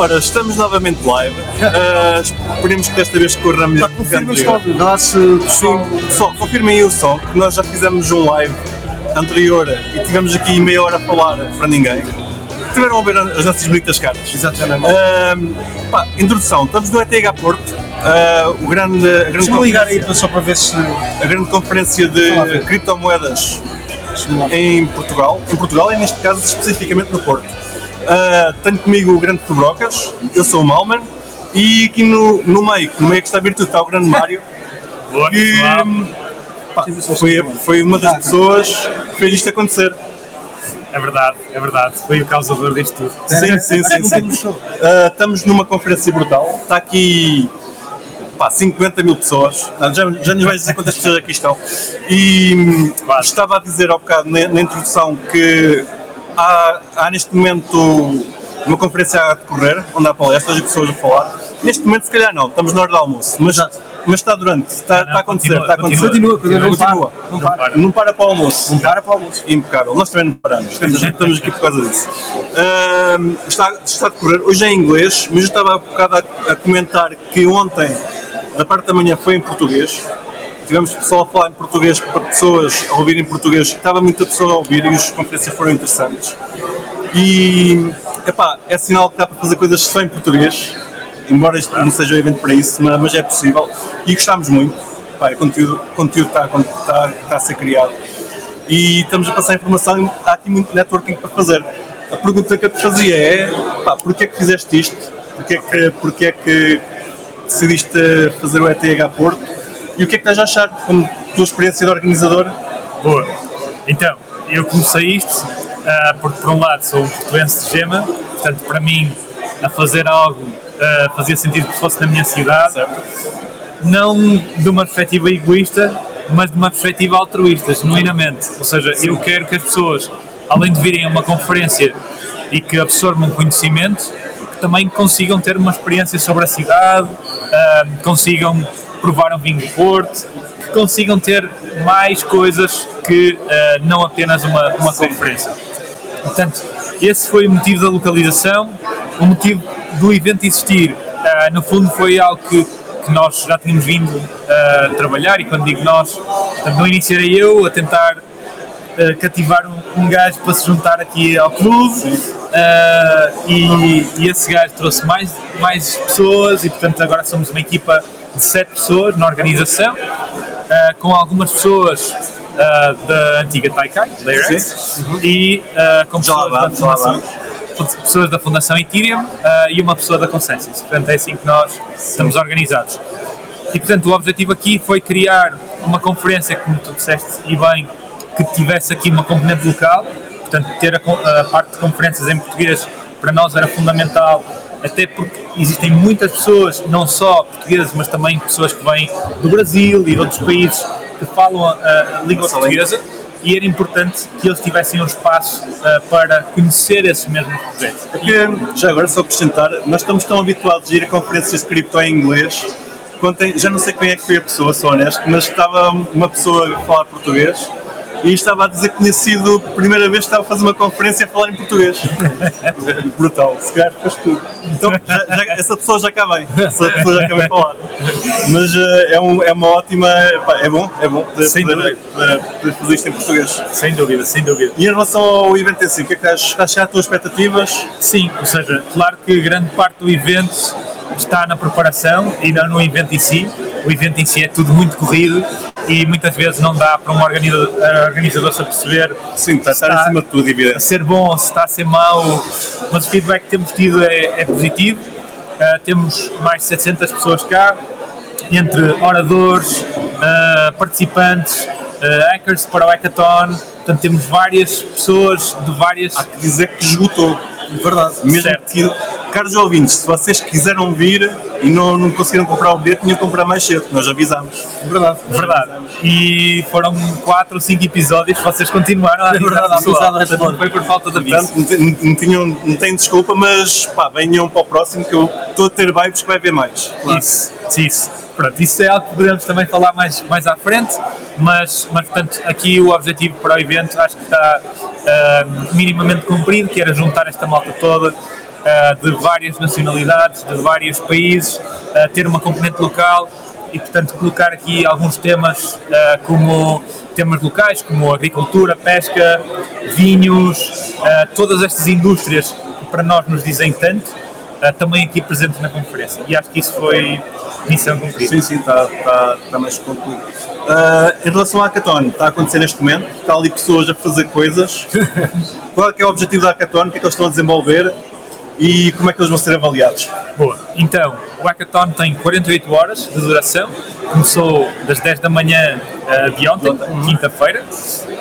Ora, estamos novamente live. Uh, esperemos que desta vez corra melhor. Confirma os convidados, Sim, pessoal, confirmem aí o som, que nós já fizemos um live anterior e tivemos aqui meia hora a falar para ninguém. Tiveram a ver as nossas bonitas cartas. Exatamente. Uh, pá, introdução, estamos no ETH Porto, uh, o grande, a, grande Deixa-me ligar aí só para ver se. a grande conferência de criptomoedas em Portugal, em Portugal e neste caso especificamente no Porto. Ah, tenho comigo o grande Tubrocas, eu sou o Malman e aqui no, no meio, no meio que está a virtude está o grande Mário, Boa, que pá, foi, foi uma das pessoas que fez isto acontecer. É verdade, é verdade. Foi o causador disto tudo. Sim, sim, sim. sim. Ah, estamos numa conferência brutal, está aqui pá, 50 mil pessoas, Não, já, já nos vais dizer quantas pessoas aqui estão. E Claro. estava a dizer há bocado na, na introdução que há, há neste momento uma conferência a decorrer, onde há palestras e pessoas a falar. Neste momento, se calhar não, estamos na hora do almoço, mas, mas está durante, está, Não, está a acontecer, continua, está a acontecer. continua, continua, não continua. para, não para. Não para para o almoço. Não para para o almoço. Impecável, nós também não paramos, estamos, estamos aqui por causa disso. Está, está a decorrer, hoje é em inglês, mas eu estava há bocado a, a comentar que ontem, da parte da manhã, foi em português. Tivemos pessoal a falar em português para pessoas a ouvir em português, estava muita pessoa a ouvir e as conferências foram interessantes. E epá, é sinal que dá para fazer coisas só em português, embora isto não seja um evento para isso, mas, mas é possível. E gostámos muito. Epá, o conteúdo, o conteúdo está, está, está a ser criado e estamos a passar informação e há aqui muito networking para fazer. A pergunta que eu te fazia é, pá, porquê é que fizeste isto? Porquê é que, porquê é que decidiste fazer o ETH Porto? E o que é que estás a achar como tua experiência de organizador? Boa. Então, eu comecei isto ah, porque, por um lado, sou um portuense de gema, portanto, para mim, a fazer algo ah, fazia sentido que fosse na minha cidade, não de uma perspectiva egoísta, mas de uma perspectiva altruísta, genuinamente. Ou seja, eu quero que as pessoas, além de virem a uma conferência e que absorvam conhecimento, também consigam ter uma experiência sobre a cidade, ah, consigam provar um vinho Porto, que consigam ter mais coisas que ah, não apenas uma, uma conferência. Portanto, esse foi o motivo da localização, o motivo do evento existir. ah, no fundo, foi algo que, que nós já tínhamos vindo a trabalhar, e quando digo nós, portanto, no início era eu a tentar ah, cativar um, um gajo para se juntar aqui ao clube, e, e esse gajo trouxe mais, mais pessoas, e portanto, agora somos uma equipa de sete pessoas na organização, ah, com algumas pessoas. ah, da antiga Taikai, da Irex, e ah, com Já lá pessoas da Fundação pessoas da Fundação Ethereum e uma pessoa da Consensus. Portanto, é assim que nós estamos organizados. E, portanto, o objetivo aqui foi criar uma conferência, como tu disseste e bem, que tivesse aqui uma componente local. Portanto, ter a, a parte de conferências em português para nós era fundamental, até porque existem muitas pessoas, não só portuguesas, mas também pessoas que vêm do Brasil e de outros países que falam a, a língua portuguesa e era importante que eles tivessem um espaço ah, para conhecer esses mesmos projetos. Porque, já agora, só acrescentar, nós estamos tão habituados a ir a conferências de cripto em inglês, já não sei quem é que foi a pessoa, sou honesto, mas estava uma pessoa a falar português e estava a dizer que tinha sido a primeira vez que estava a fazer uma conferência a falar em português. Brutal, se calhar faz tudo. Então, já- já- essa pessoa já cá vem, essa pessoa já cá vem falar. Mas eh, é, um- é uma ótima, pá, é bom, é bom poder, Sem poder, dúvida. poder- poder fazer isto em português. Sem dúvida, sem dúvida. E em relação ao evento em si, o que é que estás, estás cheio às tuas expectativas? Sim, ou seja, claro que grande parte do evento está na preparação e não no evento em si. O evento em si é tudo muito corrido e muitas vezes não dá para um organizador, eh, organizador se aperceber Sim, está a estar Está- acima de tudo, a evidente. ser bom ou se está a ser mau, mas o feedback que temos tido é, é positivo. Uh, temos mais de 700 pessoas cá, entre oradores, uh, participantes, uh, hackers para o hackathon. Portanto, temos várias pessoas de várias. Há que dizer que esgotou. Verdade. Mesmo Certo. que, caros ouvintes, se vocês quiseram vir e não, não conseguiram comprar o bilhete, tinham que comprar mais cedo, nós avisámos. Verdade. Verdade. E foram 4 ou 5 episódios que vocês continuaram a avisar verdade, a pessoal. é não foi por falta de aviso. Portanto, não, tinham, não têm desculpa, mas pá, venham para o próximo que eu estou a ter vibes que vai haver mais. Isso, isso. Pronto, isso é algo que podemos também falar mais, mais à frente, mas, mas portanto aqui o objetivo para o evento acho que está ah, minimamente cumprido, que era juntar esta malta toda ah, de várias nacionalidades, de vários países, ah, ter uma componente local e, portanto, colocar aqui alguns temas ah, como temas locais, como agricultura, pesca, vinhos, todas estas indústrias que para nós nos dizem tanto, também aqui presentes na conferência. E acho que isso foi missão cumprida. Sim, sim, está tá, tá mais concluído. Ah, em relação à Hackathon, está a acontecer neste momento, está ali pessoas a fazer coisas. Qual é, é o objetivo da Hackathon? O que é que eles estão a desenvolver? E como é que eles vão ser avaliados? Boa. Então, o Hackathon tem 48 horas de duração. Começou das 10 da manhã ah, de ontem, quinta-feira,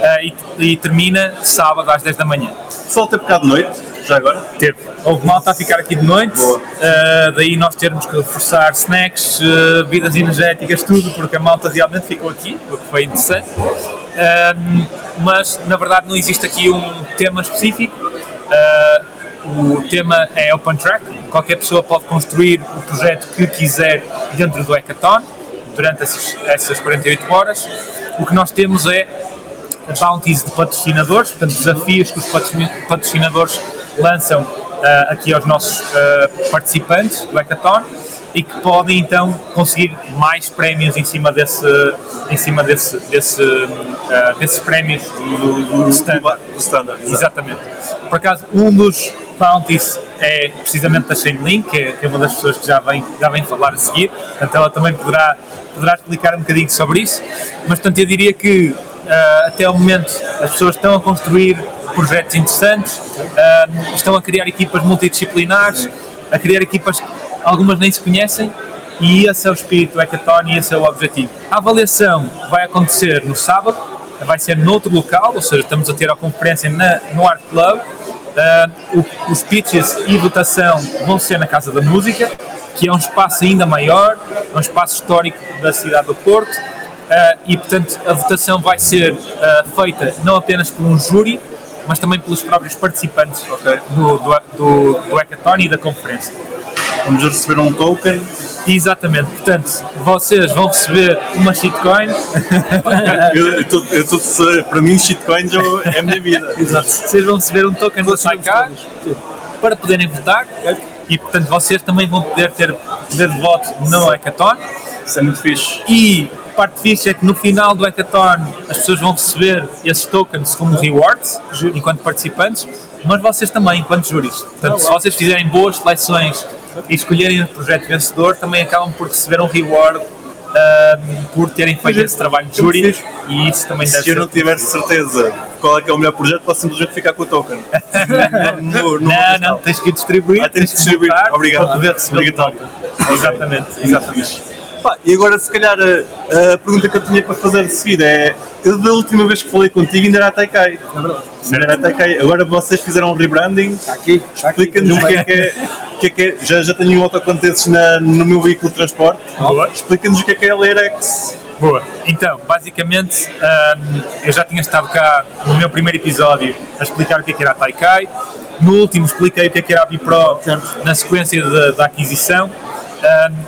ah, e, e termina sábado às 10 da manhã. Só ter bocado de noite, já agora. Teve. Houve malta a ficar aqui de noite, ah, daí nós termos que reforçar snacks, bebidas energéticas, tudo, porque a malta realmente ficou aqui, o que foi interessante. Mas, na verdade, não existe aqui um tema específico. O tema é Open Track, qualquer pessoa pode construir o projeto que quiser dentro do Hackathon durante essas, essas 48 horas. O que nós temos é bounties de patrocinadores, portanto, desafios que os patrocin- patrocinadores lançam ah, aqui aos nossos ah, participantes do Hackathon e que podem então conseguir mais prémios em cima desse, em cima desse, desse, ah, desses prémios do, do standard. Do standard. Exatamente. Por acaso, um dos bounties é precisamente da Chainlink, que é, que é uma das pessoas que já vem, já vem falar a seguir, portanto ela também poderá, poderá explicar um bocadinho sobre isso, mas portanto eu diria que ah, até o momento as pessoas estão a construir projetos interessantes, ah, estão a criar equipas multidisciplinares, a criar equipas que algumas nem se conhecem e esse é o espírito do Hackathon e esse é o objetivo. A avaliação vai acontecer no sábado, vai ser noutro local, ou seja, estamos a ter a conferência na, no Art Club. O- os pitches e votação vão ser na Casa da Música, que é um espaço ainda maior, é um espaço histórico da cidade do Porto, ah, e portanto a votação vai ser ah, feita não apenas por um júri, mas também pelos próprios participantes do, do, do, do Hackathon e da conferência. Vamos receber um token. Exatamente, portanto, vocês vão receber uma shitcoin. Eu, eu tô- eu tô- para mim, shitcoins é a minha vida. Exato. Vocês vão receber um token da Saikai para poderem votar e, portanto, vocês também vão poder ter poder de voto no Hackathon. Isso é muito fixe. E a parte fixe é que no final do Hackathon as pessoas vão receber esses tokens como rewards, enquanto participantes, mas vocês também, enquanto júris. Portanto, se vocês fizerem boas seleções e escolherem o projeto vencedor, também acabam por receber um reward ahm, por terem feito esse trabalho de júri e isso também deve Se eu não tivesse certeza qual é que é o melhor projeto, posso simplesmente ficar com o token. No- no- no Não, não, tens que distribuir. Ah, tens que distribuir. Obrigado. Para poder receber Obrigado. o token. Exatamente, exatamente. Pá, e agora, se calhar, a, a pergunta que eu tinha para fazer de seguida é: eu da última vez que falei contigo ainda era a Taikai. Ainda era a Taikai. Agora vocês fizeram um rebranding. Está aqui, está aqui. Explica-nos o que é que é. que é que é- já, já tenho um autocolante desses na, no meu veículo de transporte. Boa. Explica-nos o que é que é a Leirex. Boa. Então, basicamente, hum, eu já tinha estado cá no meu primeiro episódio a explicar o que é que era a Taikai. No último expliquei o que é que era a Bipro na sequência da, da aquisição.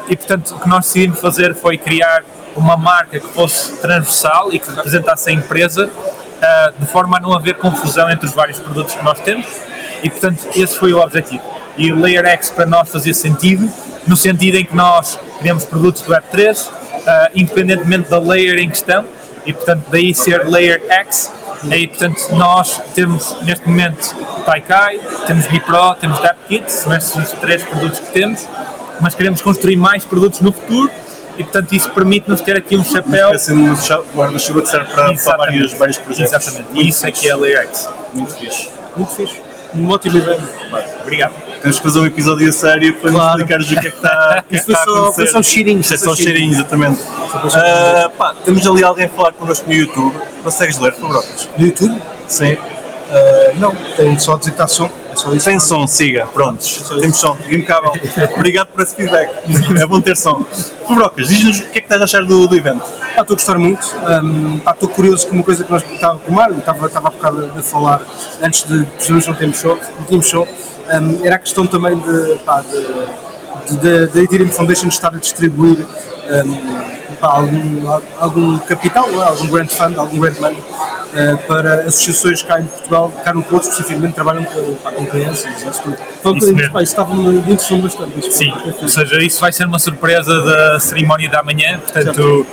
E, portanto, o que nós decidimos fazer foi criar uma marca que fosse transversal e que representasse a empresa ah, de forma a não haver confusão entre os vários produtos que nós temos. E, portanto, esse foi o objetivo. E o Layer X para nós fazia sentido, no sentido em que nós criamos produtos do Web3, ah, independentemente da layer em questão, e portanto daí ser Layer X. E portanto nós temos neste momento Taikai, temos Bipro, temos DapKit, são estes os três produtos que temos, mas queremos construir mais produtos no futuro e portanto isso permite-nos ter aqui um chapéu. Parece um cha- guarda-chuva que serve para, para vários, vários projetos. Exatamente, e isso é que é a Layer X. Muito fixe. Muito fixe. Ótimo evento. Obrigado. Temos que fazer um episódio a sério para nos Claro. explicares o que é que está, que é que Isso foi está a só- acontecer. só um cheirinho, Isto é foi só um só cheirinho, exatamente. Ah, pá, temos ali alguém a falar connosco no YouTube. Consegues ler, por favor? No YouTube? Sim. Ah, não, tenho só a que está som. É só isso. Som, siga. Prontos. Temos som. Impecável. Obrigado por esse feedback. É bom ter som. Fubrocas, diz-nos o que é que estás a achar do, do evento. Pá, estou a gostar muito. Hum, pá, estou curioso com uma coisa que nós estava com o Mário, estava, estava há bocado a, a falar antes de precisamos não termos show, não tínhamos show. Hum, era a questão também de, pá, de, de, de, da Ethereum Foundation estar a distribuir um, algum, algum capital, é? algum grant fund, algum grant money uh, para associações cá em Portugal, cá no Porto, especificamente, trabalham com, pá, com crianças. Isso, tudo. Um Isso pá, estava-me me interessou bastante. Sim, ou seja, isso vai ser uma surpresa da cerimónia da manhã, portanto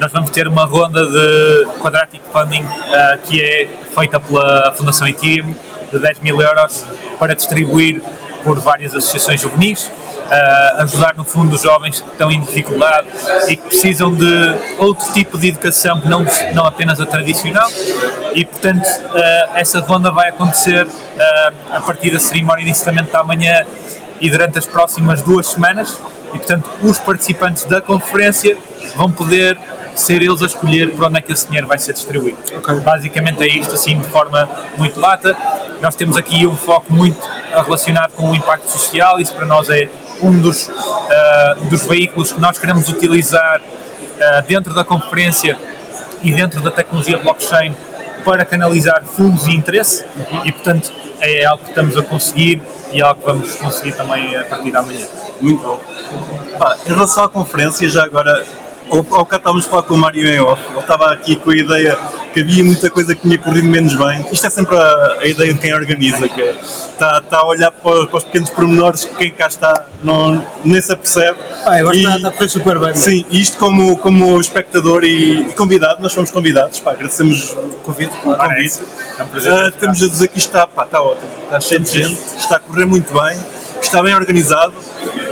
nós vamos ter uma ronda de Quadratic Funding ah, que é feita pela Fundação Ethereum de 10 mil euros para distribuir por várias associações juvenis, ah, ajudar no fundo os jovens que estão em dificuldade e que precisam de outro tipo de educação que não, não apenas a tradicional e portanto ah, essa ronda vai acontecer ah, a partir da cerimónia de encerramento da manhã e durante as próximas duas semanas e portanto os participantes da conferência vão poder ser eles a escolher para onde é que esse dinheiro vai ser distribuído. Basicamente é isto assim de forma muito lata. Nós temos aqui um foco muito relacionado com o impacto social, isso para nós é um dos, ah, dos veículos que nós queremos utilizar ah, dentro da conferência e dentro da tecnologia blockchain para canalizar fundos e interesse e portanto é algo que estamos a conseguir e é algo que vamos conseguir também a partir da manhã. Muito bom. Em relação à conferência, já agora, ao, ao bocado estávamos a falar com o Mário em off, ele estava aqui com a ideia que havia muita coisa que tinha corrido menos bem. Isto é sempre a, a ideia de quem organiza, que é, está, está a olhar para, para os pequenos pormenores que quem cá está não, nem se apercebe. Pá, eu acho que E- está- está a correr super bem. Sim, isto como, como espectador e, e convidado, nós fomos convidados, pá, agradecemos o convite. o Ora, é convite. É um prazer. Ah, estamos a dizer que isto está, pá, está ótimo, está cheio de gente, está a correr muito bem, está bem organizado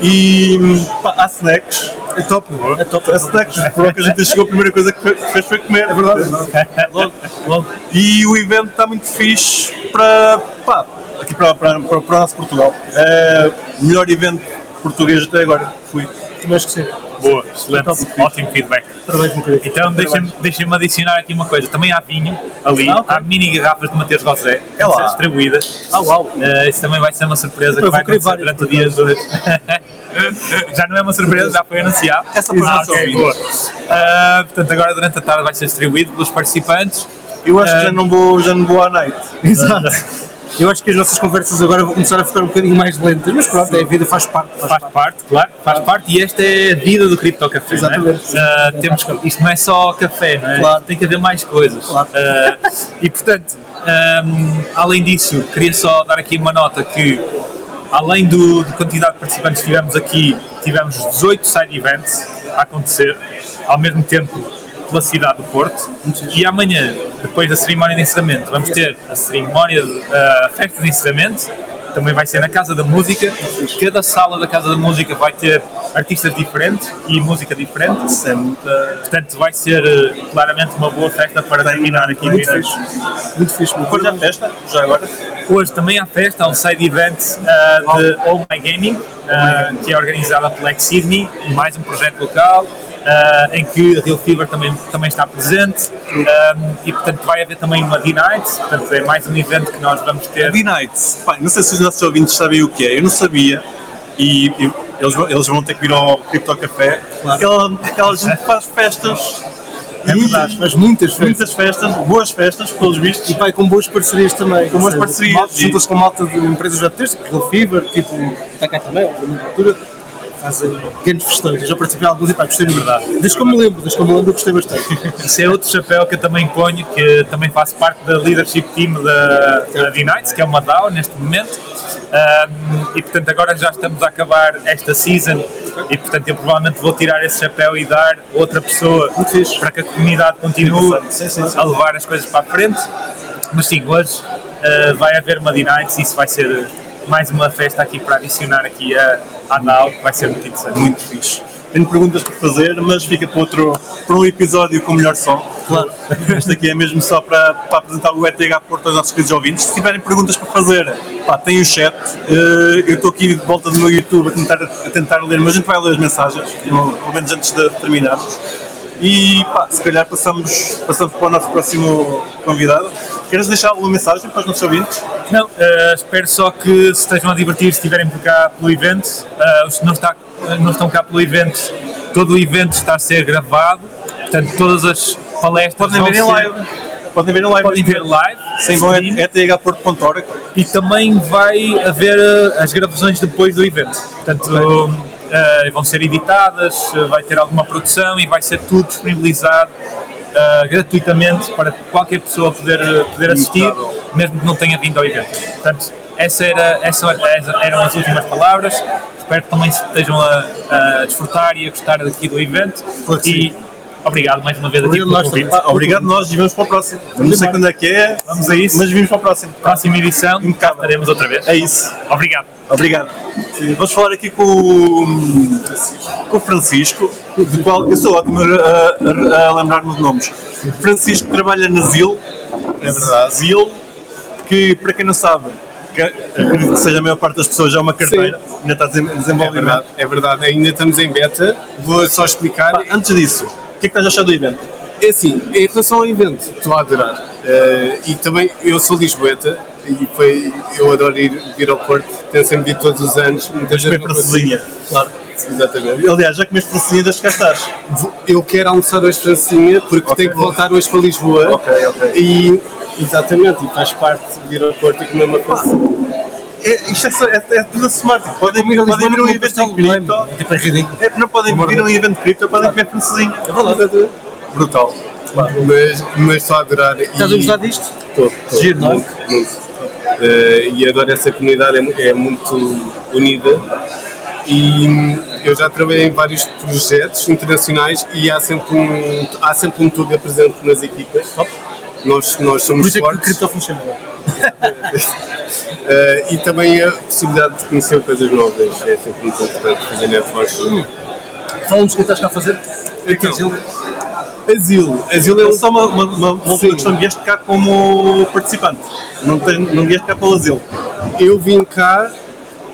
e pá, há snacks. É top, é top. Há snacks, por onde a gente chegou, a primeira coisa que fez foi comer. É verdade. Logo, logo. E o evento está muito fixe para, pá, aqui para, para, para, para o nosso Portugal. É o melhor evento português até agora. Fui. Acho que sim. Boa, excelente, ótimo feedback. Parabéns, meu querido. Então deixa-me deixa adicionar aqui uma coisa, também há vinho ali, Ah, ok. há mini garrafas de Mateus Rosé que É lá. distribuídas. Ah, uau. Eh, isso também vai ser uma surpresa Eu que vai acontecer durante o dia de hoje. já não é uma surpresa, já foi anunciado. Essa para ah, nós ok, ouvintes. boa. Ah, portanto, agora durante a tarde vai ser distribuído pelos participantes. Eu acho que Ah, já não vou, já não vou à night. Exato. Eu acho que as nossas conversas agora vão começar a ficar um bocadinho mais lentas, mas pronto, é a vida, faz parte. Faz Faz parte. parte, claro, faz parte e esta é a vida do Cripto Café. Exatamente. Não é? Ah, temos, isto não é só café, não é? Claro. tem que haver mais coisas. Claro. Ah, e portanto, ahm, além disso, queria só dar aqui uma nota que além do, da quantidade de participantes que tivemos aqui, tivemos 18 side events a acontecer ao mesmo tempo pela cidade do Porto e amanhã, depois da cerimónia de encerramento, vamos ter a cerimónia, de- a festa de encerramento também vai ser na Casa da Música. Cada sala da Casa da Música vai ter artistas diferentes e música diferente. Portanto, vai ser eh, claramente uma boa festa para terminar aqui no Muito fixe. Muito fixe. muito Depois da festa, já agora. Hoje também há festa, há um side event ah, de All My Gaming, ah, que é organizada pela Ex Sydney, mais um projeto local, ah, em que a Real Fever também, também está presente. Ah, e portanto vai haver também uma D-Night, portanto é mais um evento que nós vamos ter. B-Nights. Pá, não sei se os nossos ouvintes sabem o que é, eu não sabia. E, e eles, vão- eles vão ter que vir ao Cripto Café. Aquela, aquela gente que faz festas. É verdade, mas muitas festas. Muitas festas, boas festas, pelos vistos. E pai, com boas parcerias também. Com boas seja, parcerias, malta- Junta-se com malta de empresas web texto, tipo Real Fever, tipo está cá também, obviamente, altura. Fazem grandes festões. Eu já participei de alguns e pá, gostei muito. Desde que eu me lembro, desde que eu me lembro, gostei bastante. Isso é outro chapéu que eu também ponho, que também faço parte da leadership team da, da D-Nights, que é uma DAO neste momento. Um, e portanto agora já estamos a acabar esta season e portanto eu provavelmente vou tirar esse chapéu e dar outra pessoa para que a comunidade continue a levar as coisas para a frente. Mas sim, hoje uh, vai haver uma D-Nights e isso vai ser mais uma festa aqui para adicionar aqui a, DAO, que vai ser muito interessante. Muito fixe. Tenho perguntas para fazer, mas fica para, outro, para um episódio com melhor som. Claro. Este aqui é mesmo só para, para apresentar o ETH Porto aos nossos queridos ouvintes. Se tiverem perguntas para fazer, pá, tem o chat. Eh, eu estou aqui de volta do meu YouTube a tentar, a tentar ler, mas a gente vai ler as mensagens, pelo menos antes de terminarmos. E pá, se calhar passamos, passamos para o nosso próximo convidado. Queres deixar alguma mensagem para os nossos ouvintes? Não, eh, espero só que se estejam a divertir se estiverem por cá pelo evento. Eh, os que não, está, não estão cá pelo evento, todo o evento está a ser gravado, portanto todas as palestras Podem ver em live. Podem ver em live. Podem ver live. Sem stream, é ethporto.org. e também vai haver eh, as gravações depois do evento. Portanto, uh, vão ser editadas, uh, vai ter alguma produção e vai ser tudo disponibilizado uh, gratuitamente para qualquer pessoa poder, poder assistir, mesmo que não tenha vindo ao evento. Portanto, essa era, essa, eram as últimas palavras. Espero que também estejam a, a desfrutar e a gostar daqui do evento. E obrigado mais uma vez aqui pelo convite. Ah, obrigado nós e vamos para o próximo. Não sei quando é que é, vamos a isso. Mas vimos para o próximo. Próxima edição, estaremos outra vez. É isso. Obrigado. Obrigado. Vamos falar aqui com o, com o Francisco, do qual eu sou ótimo a, a, a lembrar-me de nomes. Francisco trabalha na ZIL, é verdade. ZIL, que para quem não sabe, que, acredito que seja a maior parte das pessoas já é uma carteira, Sim. ainda está a desenvolvimento. É verdade, é verdade, ainda estamos em beta. Vou só explicar. Pá, antes disso, que é que estás a achar do evento? É assim, em relação ao evento, estou a adorar. Uh, e também, eu sou lisboeta e foi, eu adoro ir, ao Porto, tenho sempre ido todos os anos. Muitas vezes para Francesinha, claro. Exatamente. Aliás, já comeste francesinha cá estás? Eu quero almoçar hoje francesinha porque okay. tenho que voltar hoje para Lisboa. Ok, ok. E, exatamente, e faz parte de ir ao Porto e comer uma francesinha. É, isto é, é, é tudo smart. Podem vir, podem vir um evento em cripto. Tipo, é ridículo. É, não podem vir um evento de cripto, podem comer francesinha. É verdade. Brutal. Claro. Mas, mas a adorar. Estás a gostar disto? Estou. Giro, não? Muito, muito. Uh, e adoro essa comunidade, é, é muito unida. E eu já trabalhei em vários projetos internacionais e há sempre um, há sempre um Tuga presente nas equipas. Nós, nós somos Por fortes. É que cripto funciona. uh, e também a possibilidade de conhecer coisas novas. É sempre muito importante fazer networking. Hum. Fala-nos o que estás cá a fazer. Então, Asilo. Asilo é só uma, uma, uma, uma questão. Vieste cá como participante. Não, tem, não vieste cá pelo asilo. Eu vim cá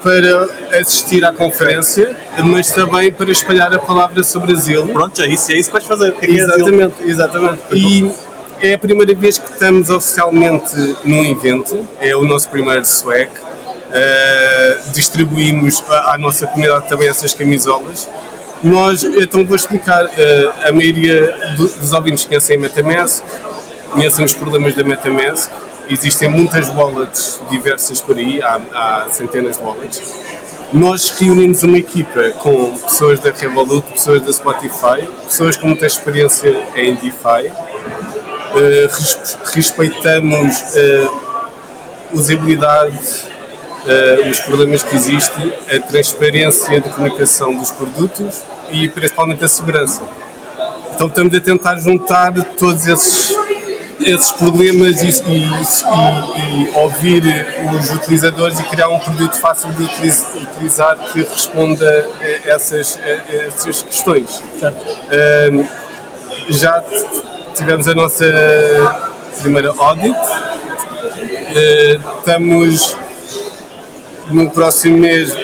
para assistir à conferência, mas também para espalhar a palavra sobre asilo. Pronto, é isso, é isso que vais fazer. Que é exatamente, é exatamente. E é a primeira vez que estamos oficialmente num evento, é o nosso primeiro swag. Uh, distribuímos à, nossa comunidade também essas camisolas. Nós, então vou explicar, uh, a maioria dos ouvintes conhecem MetaMask, conhecem os problemas da MetaMask, existem muitas wallets diversas por aí, há, há centenas de wallets. Nós reunimos uma equipa com pessoas da Revolut, pessoas da Spotify, pessoas com muita experiência em DeFi. Uh, respeitamos uh, usabilidade, uh, os problemas que existem, a transparência de comunicação dos produtos e principalmente a segurança. Então estamos a tentar juntar todos esses esses problemas e, e, e, e, ouvir os utilizadores e criar um produto fácil de utilizar que responda a essas, a essas questões. Um, já tivemos a nossa primeira audit, uh, estamos no próximo mês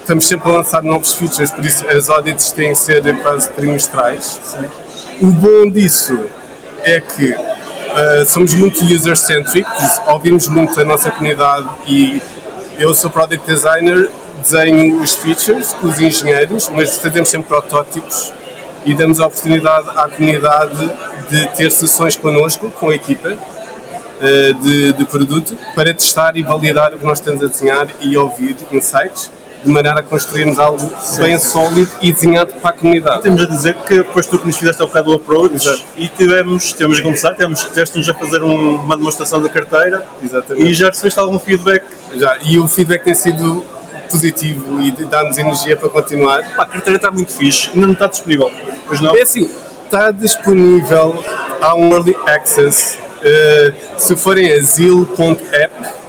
estamos sempre a lançar novos features, por isso as audits têm que ser quase trimestrais. O bom disso é que uh, somos muito user-centric, ouvimos muito a nossa comunidade e eu sou product designer, desenho os features os engenheiros, mas fazemos sempre protótipos e damos a oportunidade à comunidade de ter sessões connosco, com a equipa uh, de, de produto, para testar e validar o que nós estamos a desenhar e ouvir insights de maneira a construirmos algo bem sólido e desenhado para a comunidade. Temos a dizer que depois tu que nos fizeste ao bocado o approach Exato. e tivemos, tivemos a conversar, tivemos, a fazer um, uma demonstração da carteira Exatamente. e já recebeste algum feedback? Já, e o feedback tem sido positivo e dá-nos energia para continuar. Pá, a carteira está muito fixe, ainda não está disponível. Pois não? É assim, está disponível, há um early access. Uh, se forem a zil.app,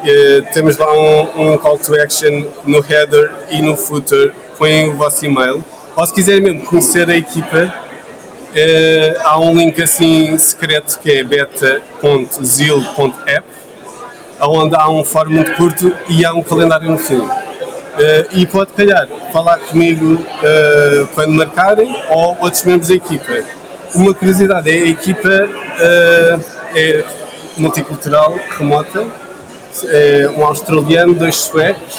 Uh, temos lá um, um, call to action no header e no footer, põem o vosso e-mail. Ou se quiserem mesmo conhecer a equipa, uh, há um link assim secreto que é beta.zil.app, onde há um fórum muito curto e há um calendário no fim. Uh, e pode calhar falar comigo quando marcarem ou outros membros da equipa. Uma curiosidade é a equipa é multicultural, remota, é, um australiano, dois suecos,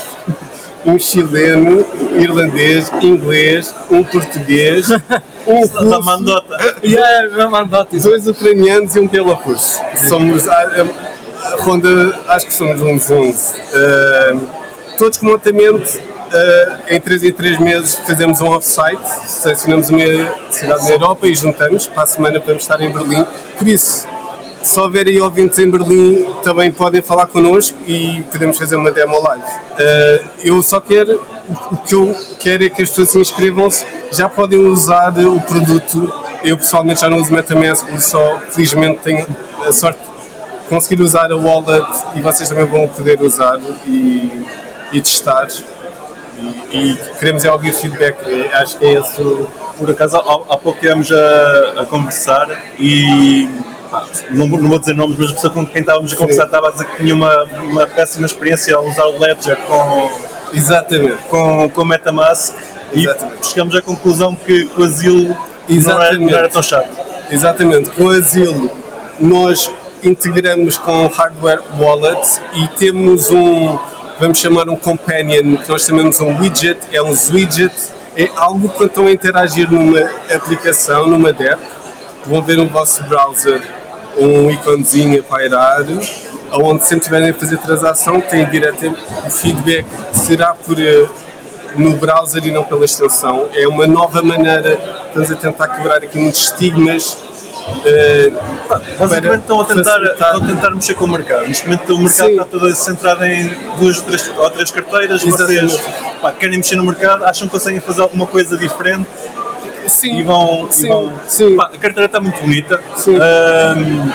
um chileno, irlandês, inglês, um português, um russo, mandota. Yeah, dois ucranianos e um bielorrusso. Somos, a, a, ronda, acho que somos uns 11. Uh, todos remotamente uh, em 3 em 3 meses fazemos um off-site, selecionamos uma cidade na Europa e juntamos, para a semana podemos estar em Berlim. Por isso, se houver ouvintes em Berlim, também podem falar connosco e podemos fazer uma demo live. Uh, eu só quero, o que eu quero é que as pessoas se inscrevam-se, já podem usar o produto. Eu pessoalmente já não uso MetaMask, só felizmente tenho a sorte conseguir usar a wallet e vocês também vão poder usar e, e testar. E, e, queremos é ouvir feedback, acho que é esse. Por acaso, há, há pouco estivemos a, a conversar e não, não, vou dizer nomes, mas a pessoa com quem estávamos a conversar estava a dizer que tinha uma, uma péssima experiência a usar o Ledger com, Exatamente. com, com Metamask Exatamente. e chegamos à conclusão que o asilo não era, não era, tão chato. Exatamente, com o asilo nós integramos com hardware wallet e temos um, vamos chamar um companion, que nós chamamos um widget, é um widget, é algo que estão a interagir numa aplicação, numa app, vão ver no vosso browser um iconezinho a pairar, onde sempre estiverem a fazer transação, têm direto o feedback será por eh, no browser e não pela extensão. É uma nova maneira, estamos a tentar quebrar aqui muitos estigmas. Uh, Basicamente estão a, tentar, estão a tentar mexer com o mercado. Neste momento o mercado Sim. está todo centrado em duas ou três, ou três carteiras. Exatamente. Vocês pá, querem mexer no mercado, acham que conseguem fazer alguma coisa diferente Sim. E vão. Sim. E vão Sim. Pá, a carteira está muito bonita. Sim. Um,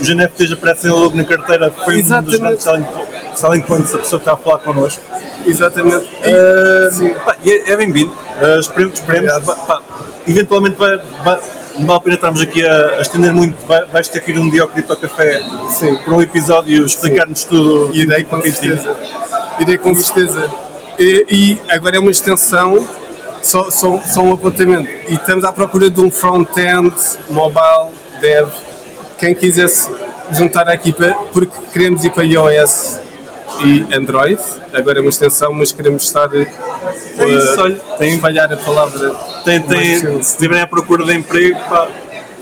os NFTs aparecem logo na carteira, foi Exatamente. um dos grandes selling points a pessoa que está a falar connosco. Exatamente. Uh, pá, é, é bem-vindo. Uh, esperemos, esperemos. Pá, eventualmente vai, vai, não vale a pena estarmos aqui a, a estender muito. Vai, vais ter que ir um dia ao Cripto Café Sim. para um episódio explicar-nos tudo. Irei com certeza. Irei com certeza. E, e agora é uma extensão só, só, só um apontamento. E estamos à procura de um front-end, mobile, dev, quem quisesse juntar à equipa, porque queremos ir para iOS e Android. Agora é uma extensão, mas queremos estar uh, é isso, olha, tem, falhar a palavra. Tem, tem, se estiverem à procura de emprego, pá,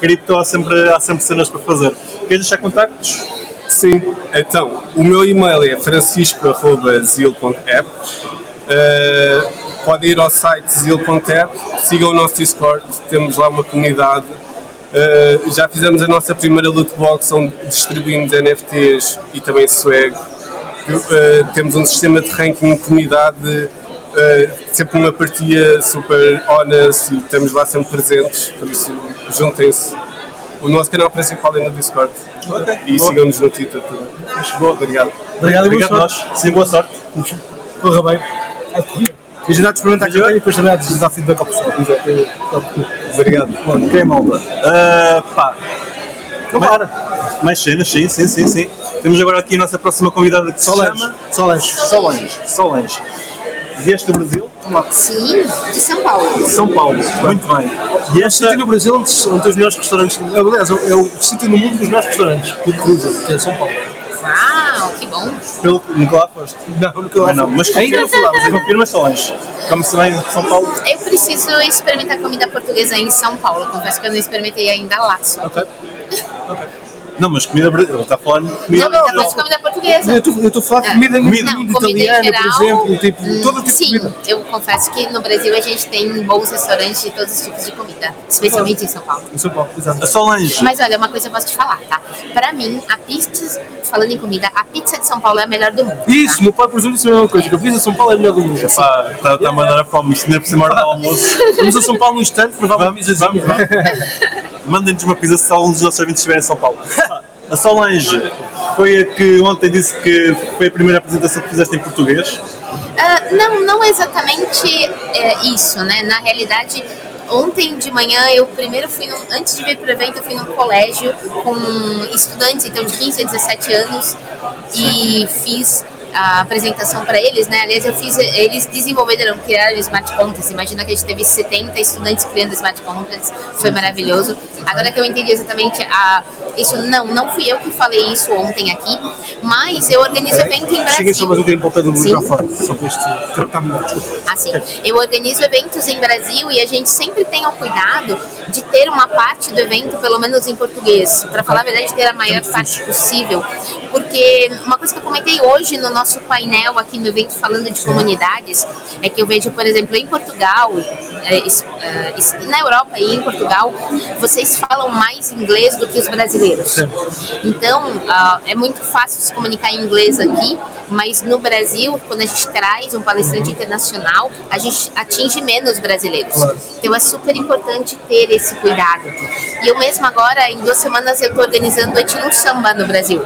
cripto há sempre, há sempre cenas para fazer. Queres deixar contactos? Sim, então, o meu e-mail é francisco.zil.app. Uh, podem ir ao site zil.app, sigam o nosso Discord, temos lá uma comunidade. Uh, já fizemos a nossa primeira loot box onde distribuímos NFTs e também swag. Uh, temos um sistema de ranking de comunidade, uh, sempre uma partilha super honest e estamos lá sempre presentes, por isso juntem-se. O nosso canal principal é no Discord. Okay. E sigam-nos no Twitter também. Boa, obrigado. Obrigado, obrigado a nós. Sim, boa sorte. Corra bem. E já te experimentar aqui e depois também há de dar feedback ao pessoal. Obrigado. Bom, quem é malda? Uh, pá. Tomara. Mais cenas, sim, sim, sim, sim. Temos agora aqui a nossa próxima convidada que Solange. se chama... Solange. Solange. Solange. Vieste do Brasil? Sim, de São Paulo. São Paulo, muito bem. E este sítio no Brasil onde, onde tem os melhores restaurantes. Aliás, é o sítio no mundo dos melhores restaurantes, por cruza, que é São Paulo. Uau, que bom. Pelo, nunca lá foste? Não, nunca lá não, mas ainda falamos, confirma só longe. Como se vem de São Paulo? Eu preciso experimentar comida portuguesa em São Paulo. Confesso que eu não experimentei ainda lá. Só. Ok. Não, mas comida brasileira, está falando de comida Não, não, mas comida portuguesa. Eu estou a falar de comida, comida, não, comida italiana, geral, por exemplo, tipo, hum, todo tipo sim, de comida. eu confesso que no Brasil a gente tem bons restaurantes de todos os tipos de comida, especialmente em São Paulo. Em São Paulo, exato. É só longe. Mas olha, uma coisa eu posso te falar, tá? Pra mim, a pizza, falando em comida, a pizza de São Paulo é a melhor do mundo. Isso, tá? meu pai, por exemplo, disse a mesma coisa, que a pizza de São Paulo é a melhor do mundo. Epá, está tá a mandar a fome, isto não é por cima do almoço. Vamos a São Paulo num instante, provar uma pizzazinha. Mandem-nos uma pizza se alguns dos nossos ouvintes estiverem em São Paulo. A Solange foi a que ontem disse que foi a primeira apresentação que fizeste em português? Uh, não, não exatamente é, isso, né? Na realidade, ontem de manhã eu primeiro fui, antes de vir para o evento, eu fui num colégio com estudantes, então de 15 a 17 anos, e fiz a apresentação para eles, né? Aliás, eu fiz, eles desenvolveram, criaram smart contracts. Imagina que a gente teve 70 estudantes criando smart contracts, foi maravilhoso. Agora que eu entendi exatamente a, isso, não, não fui eu que falei isso ontem aqui, mas eu organizo evento em Brasil. Cheguei só mais um tempo do microfone, só para este Ah, sim. Eu organizo eventos em Brasil e a gente sempre tem o cuidado de ter uma parte do evento, pelo menos em português, para falar a verdade, ter a maior parte possível, porque uma coisa que eu comentei hoje no nosso painel aqui no evento falando de comunidades é que eu vejo, por exemplo, em Portugal, é, é, na Europa e em Portugal, vocês falam mais inglês do que os brasileiros. Então, uh, é muito fácil se comunicar em inglês aqui, mas no Brasil, quando a gente traz um palestrante internacional, a gente atinge menos brasileiros. Então é super importante ter esse cuidado. E eu mesmo agora, em duas semanas, eu estou organizando o Etilum Samba no Brasil.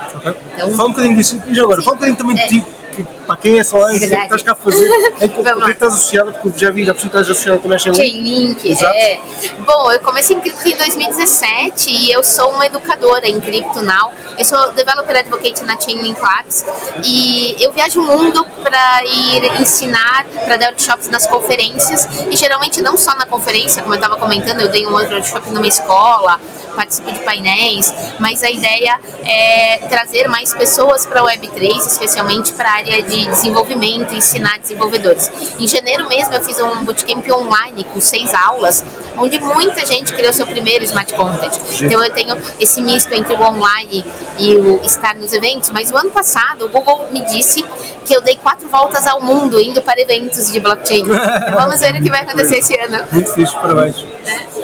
Então, fala um bocadinho disso. E agora, fala um bocadinho também de ti que, para quem é só é, que estás cá a fazer, é que, estás associada, porque já vi, já estás associada também a Chainlink. Chainlink, é. Bom, eu comecei em cripto em 2017 e eu sou uma educadora em cripto now. Eu sou developer advocate na Chainlink Labs e eu viajo o mundo para ir ensinar, para dar workshops nas conferências e geralmente não só na conferência, como eu estava comentando, eu dei um workshop numa escola, participo de painéis, mas a ideia é trazer mais pessoas para a Web3, especialmente para a área de desenvolvimento, ensinar desenvolvedores. Em janeiro mesmo eu fiz um bootcamp online com seis aulas, onde muita gente criou seu primeiro smart content. Então eu tenho esse misto entre o online e o estar nos eventos, mas o ano passado o Google me disse que eu dei quatro voltas ao mundo indo para eventos de blockchain. Vamos ver o que vai acontecer esse ano. Muito difícil, parabéns. É.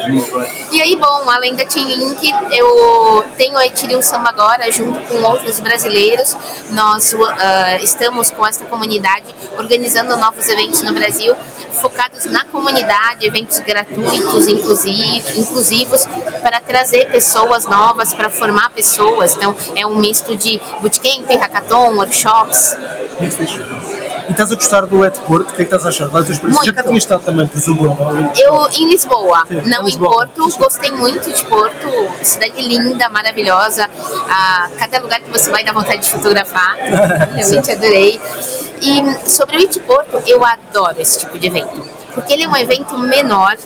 E aí, bom, além da Team Link, eu tenho a Ethereum Samba agora, junto com outros brasileiros. Nós uh, estamos com essa comunidade organizando novos eventos no Brasil, focados na comunidade, eventos gratuitos, inclusive, inclusivos, para trazer pessoas novas, para formar pessoas. Então, é um misto de bootcamp, hackathon, workshops. Muito fixe. E estás a gostar do Porto? O que é que estás a achar? Muito. Já tinha estado também, presumo. Eu em Lisboa, Sim, não em, Lisboa. Porto. Gostei muito de Porto. Cidade linda, maravilhosa. Ah, cada lugar que você vai dá vontade de fotografar. Realmente adorei. E sobre o Porto, eu adoro esse tipo de evento porque ele é um evento menor,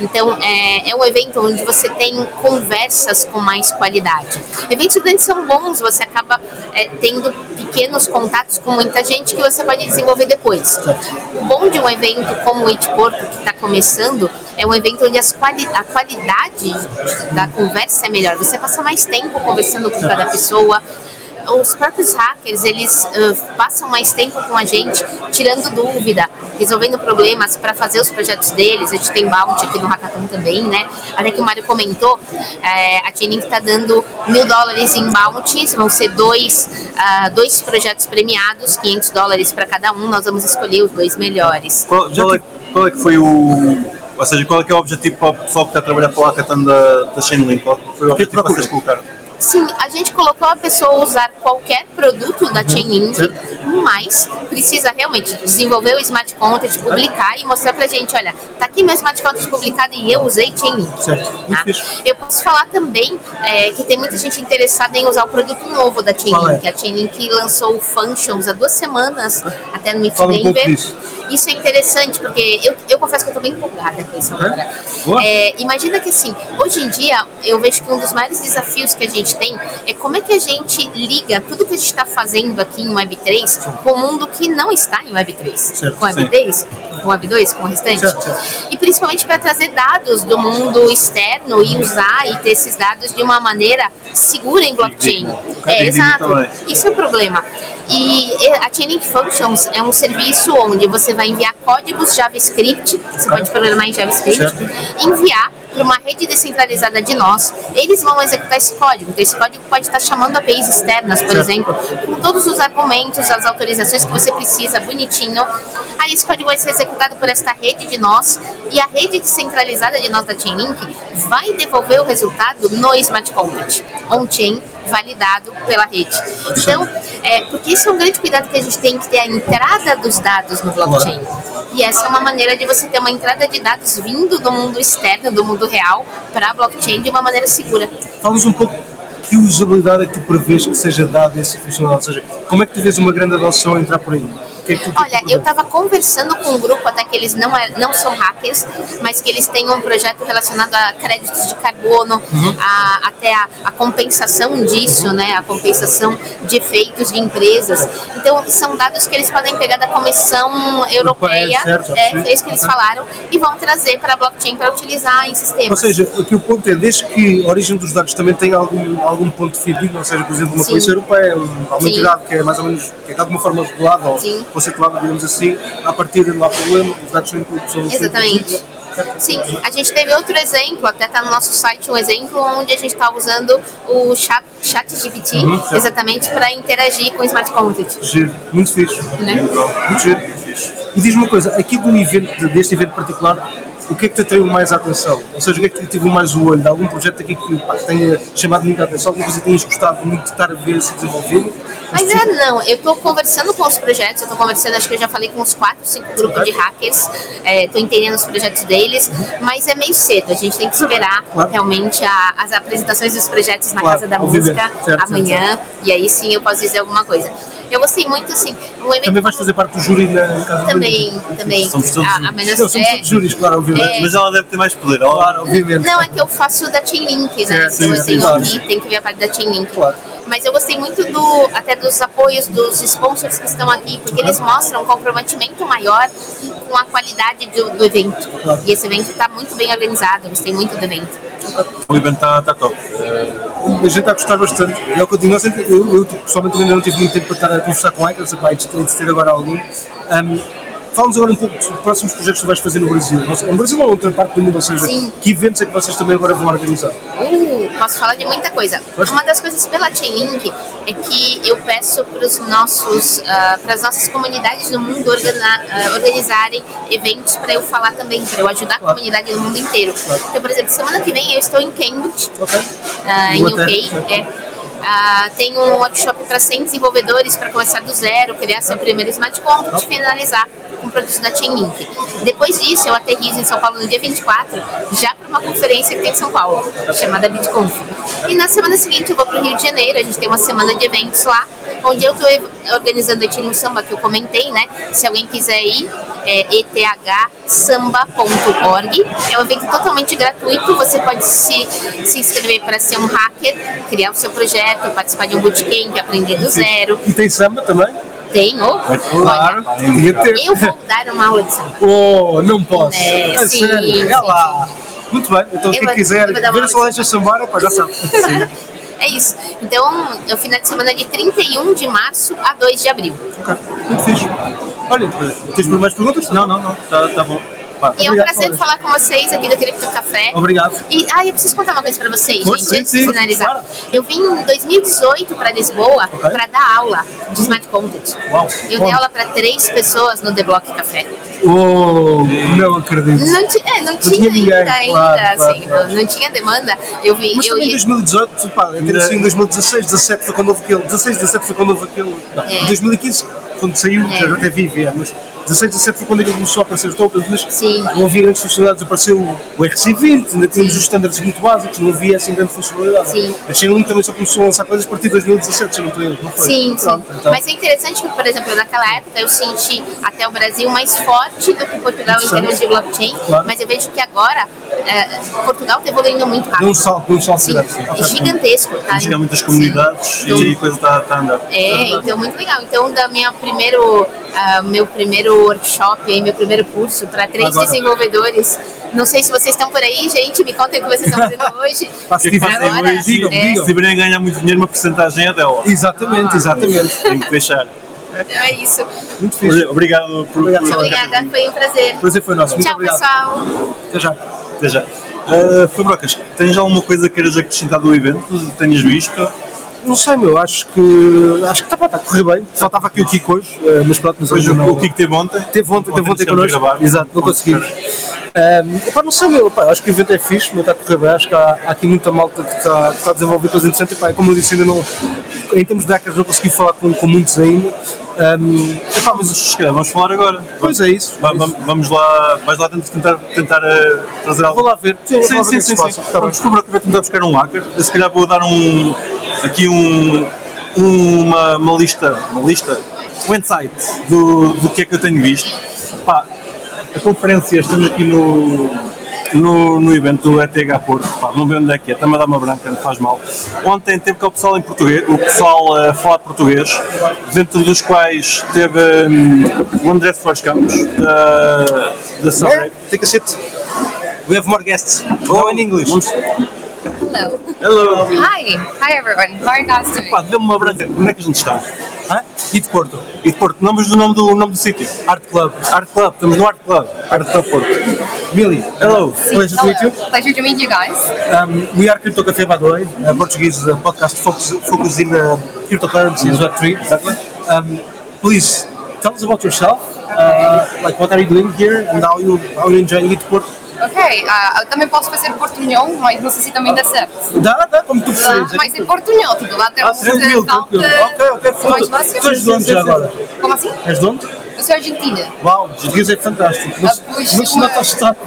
então é, é um evento onde você tem conversas com mais qualidade. Eventos grandes são bons, você acaba é, tendo pequenos contatos com muita gente que você pode desenvolver depois. O bom de um evento como o It Porto, que está começando, é um evento onde quali a qualidade da conversa é melhor. Você passa mais tempo conversando com cada pessoa, os próprios hackers, eles uh, passam mais tempo com a gente, tirando dúvida, resolvendo problemas para fazer os projetos deles. A gente tem bounty aqui no Hackathon também, né? Até que o Mário comentou, é, a Chainlink está dando mil dólares em bounties, vão ser dois, uh, dois projetos premiados, 500 dólares para cada um. Nós vamos escolher os dois melhores. Qual, qual, é, qual é que foi o ou seja, qual é, que é o objetivo para o pessoal que está a trabalhar para o Hackathon da, da Chainlink? Qual foi o objetivo que vocês colocaram? Sim, a gente colocou a pessoa usar qualquer produto da Chainlink, mas precisa realmente desenvolver o Smart Contract, publicar e mostrar pra gente, olha, tá aqui meu Smart Contract publicado e eu usei Chainlink. Tá? Eu posso falar também é, que tem muita gente interessada em usar o produto novo da Chainlink. É? A Chainlink lançou o Functions há duas semanas, até no Meet Denver. Um isso é interessante, porque eu, eu confesso que eu tô bem empolgada com isso agora. É, imagina que assim, hoje em dia, eu vejo que um dos maiores desafios que a gente tem é como é que a gente liga tudo que a gente está fazendo aqui em Web3 com o mundo que não está em Web3. Certo, com Web3, sim. com Web2, com o restante. Certo, certo. E principalmente para trazer dados do mundo externo e usar e ter esses dados de uma maneira segura em blockchain. É, exato. Isso é o problema. E a Chainlink Functions é um serviço onde você vai enviar códigos JavaScript, você pode programar em JavaScript, enviar para uma rede descentralizada de nós, eles vão executar esse código. Então, esse código pode estar chamando APIs externas, por exemplo, com todos os argumentos, as autorizações que você precisa, bonitinho. Aí esse código vai ser executado por esta rede de nós e a rede descentralizada de nós da Chainlink vai devolver o resultado no Smart Contract, on-chain, validado pela rede. Então, é, porque isso é um grande cuidado que a gente tem que ter a entrada dos dados no blockchain. E essa é uma maneira de você ter uma entrada de dados vindo do mundo externo, do mundo real, para a blockchain de uma maneira segura. Fala-nos um pouco que usabilidade é que tu prevês que seja dada essa funcionalidade? Ou seja, como é que tu vês uma grande adoção entrar por aí? O que é que Olha, eu estava conversando com um grupo até que eles não, é, não são hackers, mas que eles têm um projeto relacionado a créditos de carbono, Uhum. a- até a, a compensação disso, né? A compensação de efeitos de empresas. Então, são dados que eles podem pegar da Comissão Europeia, certo, é, é isso que eles falaram, e vão trazer para a blockchain para utilizar em Ou sistemas. seja, aqui o ponto é, desde que a origem dos dados também tem algum, algum ponto de fidedigno, ou seja, por exemplo, uma Sim. polícia europeia, uma Sim. entidade que é mais ou menos, que é de alguma forma regulada ou. Conceituada, digamos assim, a partir não há problema, os dados são são Exatamente. Sim, a gente teve outro exemplo, até está no nosso site um exemplo onde a gente está usando o chat, chat GPT Uhum, exatamente para interagir com o smart contract. Giro, muito fixe. Né? Muito giro. E diz-me uma coisa, aqui do evento, deste evento particular, o que é que te atraiu mais a atenção? Ou seja, o que é que te tive mais o olho? De algum projeto aqui que pá, tenha chamado muita atenção? Alguma coisa que tenhas gostado muito de estar a ver se desenvolver? Mas é não, eu estou conversando com os projetos, eu estou conversando, acho que eu já falei com uns 4, 5 grupos de hackers, estou entendendo os projetos deles, mas é meio cedo, a gente tem que esperar Claro. realmente a- as apresentações dos projetos na Claro, Casa da. Música Certo, amanhã, e aí sim eu posso dizer alguma coisa. Eu gostei muito, assim, o evento Também vais fazer parte do júri na na Casa da também, também, Somos todos a, a júris. menos Não, somos é, todos júris, claro, obviamente. É. Mas ela deve ter mais poder. Claro, obviamente. Não, é que eu faço da Chainlink, né? Certo, sim, então, sim, assim, claro. aqui tem que ver a parte da Chainlink. Claro. Mas eu gostei muito do, até dos apoios dos sponsors que estão aqui, porque eles mostram um comprometimento maior com a qualidade do, do evento. E esse evento está muito bem organizado, eu gostei muito do evento. o evento está tá top. A gente está a gostar bastante. É eu nós sempre- eu, eu pessoalmente ainda não tive muito tempo para estar a conversar com hackers, epá, de de ter agora algum. Um, Fala-nos agora um pouco dos próximos projetos que vais fazer no Brasil. Sei, No Brasil ou outra parte do mundo, ou seja, Sim. que eventos é que vocês também agora vão organizar? Uh, posso falar de muita coisa. Uma das coisas pela Chainlink é que eu peço para os nossos, ah, para as nossas comunidades no mundo organa- ah, organizarem eventos para eu falar também, para eu ajudar a comunidade no mundo inteiro. Então, por exemplo, semana que vem eu estou em Cambridge, ah, em UK. É. Ah, tem um workshop para 100 desenvolvedores para começar do zero, criar seu primeiro smart contract e finalizar com produtos da Chainlink. Depois disso, eu aterrizo em São Paulo no dia 24, já para uma conferência que tem em São Paulo, chamada BitConf. E na semana seguinte eu vou para o Rio de Janeiro, a gente tem uma semana de eventos lá, onde eu estou organizando a Team Samba, que eu comentei, né? Se alguém quiser ir, é ethsamba.org. É um evento totalmente gratuito, você pode se, se inscrever para ser um hacker, criar o seu projeto, participar de um bootcamp, aprender do zero. E tem samba também? Tem, oh, Claro. olha, Tinha de ter. eu vou dar uma aula de samba. Oh, não posso. É, A sim, sério. sim, É lá. Muito bem. Então, Eu quem vou- quiser ver a aula Solange Sambara, pá, já sabe. É isso. Então, é o final de semana de 31 de março a 2 de abril. Ok, Muito fixe. Olha, tens mais perguntas? Não, não, não. Tá, tá bom. E é um prazer falar com vocês aqui do Cripto Café. Obrigado. E, ah, eu preciso contar uma coisa pra vocês, gente, antes de finalizar. claro. Eu vim em 2018 para Lisboa para dar aula de Smart Content. Uau. Eu Uau. dei aula para três pessoas no The Block Café. Oh, não acredito. Não, ti- é, não, tinha tinha ninguém, ainda, ainda claro, assim, claro. Não, não tinha demanda. Eu vi, Mas eu, em 2018, pá, eu tenho assim, em 2016, 17 foi quando houve aquele. 16, 17 foi quando houve aquele. Não, É. em 2015, quando saiu, É. já já até vi, é, mas 16, 17 foi quando ele começou a aparecer os tokens, mas Sim. não havia grandes funcionalidades. Apareceu o RC20, ainda tínhamos os standards muito básicos, não havia assim grande funcionalidade. Sim. A Chainlink também só começou a lançar coisas a partir de 2017, se eu não estou não foi? Sim, sim. Pronto, então. Mas é interessante que, por exemplo, naquela época eu senti até o Brasil mais forte do que Portugal em termos de blockchain, Claro. mas eu vejo que agora é, Portugal está evoluindo muito rápido. um salto, deu um salto Sim, é gigantesco, tá? Chega muitas comunidades Sim. e a coisa está tá a andar. É, então muito legal. Então, da minha primeiro, ah, meu primeiro workshop, aí, meu primeiro curso para três Agora. desenvolvedores. Não sei se vocês estão por aí, gente, me contem o que vocês estão fazendo hoje. Se é tiverem, é. Se tiverem a ganhar muito dinheiro, uma porcentagem é dela. Exatamente, exatamente. Tem que deixar. Então é isso. Muito fixe. Obrigado por. Obrigado, por- Obrigada, foi um prazer. O prazer foi nosso. Muito Tchau, obrigado. pessoal. Até já. Até já. Uh, Fabrocas, tens alguma coisa que queiras acrescentar do evento? Tenhas visto? Não sei, meu, acho que acho que está tá a correr bem. Faltava aqui o Kiko hoje, eh, mas pronto, mas hoje o, não. o Kiko teve ontem. Teve ontem, teve ontem connosco. Exato, não conseguimos. Um, epá, não sei, meu, epá, acho que o evento é fixe, mas está a correr bem. Acho que há, há aqui muita malta que está, que está a desenvolver coisas interessantes. Epá, como eu disse, ainda não, em termos de hackers, não consegui falar com, com muitos ainda. Um, epá, mas vamos falar agora. pois é isso. Va- va- Vamos lá, vais lá tentar, tentar uh, trazer algo. Vou lá ver. Sim, Sim, o sim, sim. sim. passa. Tá. Vamos descobrir que vai tentar buscar um hacker. Se calhar vou dar um, aqui um, uma, uma lista, uma lista o insight do, do que é que eu tenho visto. Pá, a conferência, estamos aqui no, no, no evento do ETH Porto, pá, não sei onde é que é, a dar uma branca, não faz mal. Ontem teve cá o pessoal em português, o pessoal a falar português, dentro dos quais teve hum, o André Flores Campos, da, da Sunray. Take a seat. We have more guests. Now in English. Hello. Hello! Hi. Hi everyone. How are you guys doing? Pá, deu-me uma branca, onde é que a gente está? Hã? E de Porto? E de Porto, nomes do nome do, nome do sítio? Art Club. Art Club, estamos no Art Club, Art Club Porto. Millie, Hello! pleasure to meet you. Pleasure to meet you guys. Um, we are Crypto Café by the way, a Portuguese uh, podcast focus, focused in uh, cryptocurrencies, Web3. Exactly. Um, please tell us about yourself. Uh, like what are you doing here and how you how you enjoying it Porto? Ok, ah, eu também posso fazer portunhão, mas não sei se também dá certo. Dá, dá, como tu Dá, preferes. mas é portunhão, tipo, lá tem Ah, um tranquilo, tranquilo. Ok, ok, mais foda. fácil. Tu és de onde já agora? Como assim? És de onde? Sou argentina. Uau, os português é fantástico. Mas, Ah, pois, mas se uma- nota o sotaque.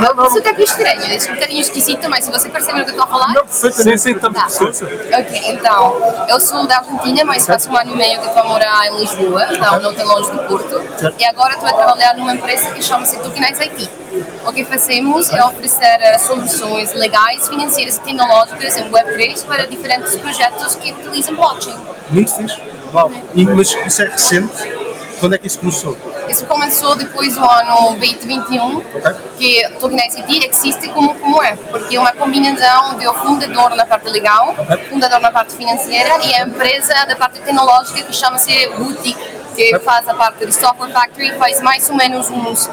Não, não. Isso é até estranho, é um bocadinho esquisito, mas se você perceber o que eu estou a falar. Não, perfeitamente. Sim, sim, Tá. Ok, então, eu sou da Argentina, mas faço um ano e meio que estou a morar em Lisboa, não, não tão longe do Porto. E agora estou a trabalhar numa empresa que chama-se Tokenize IT. O que fazemos é oferecer eh, soluções legais, financeiras e tecnológicas em Web3 para diferentes projetos que utilizam blockchain. Muito fixe. Uau. E, mas isso é recente? Quando é que isso começou? Isso começou depois do ano 2021, que Tokenize IT existe como, como é, porque é uma combinação de o fundador na parte legal, fundador na parte financeira e a empresa da parte tecnológica que chama-se Boutique, que faz a parte de Software Factory faz mais ou menos uns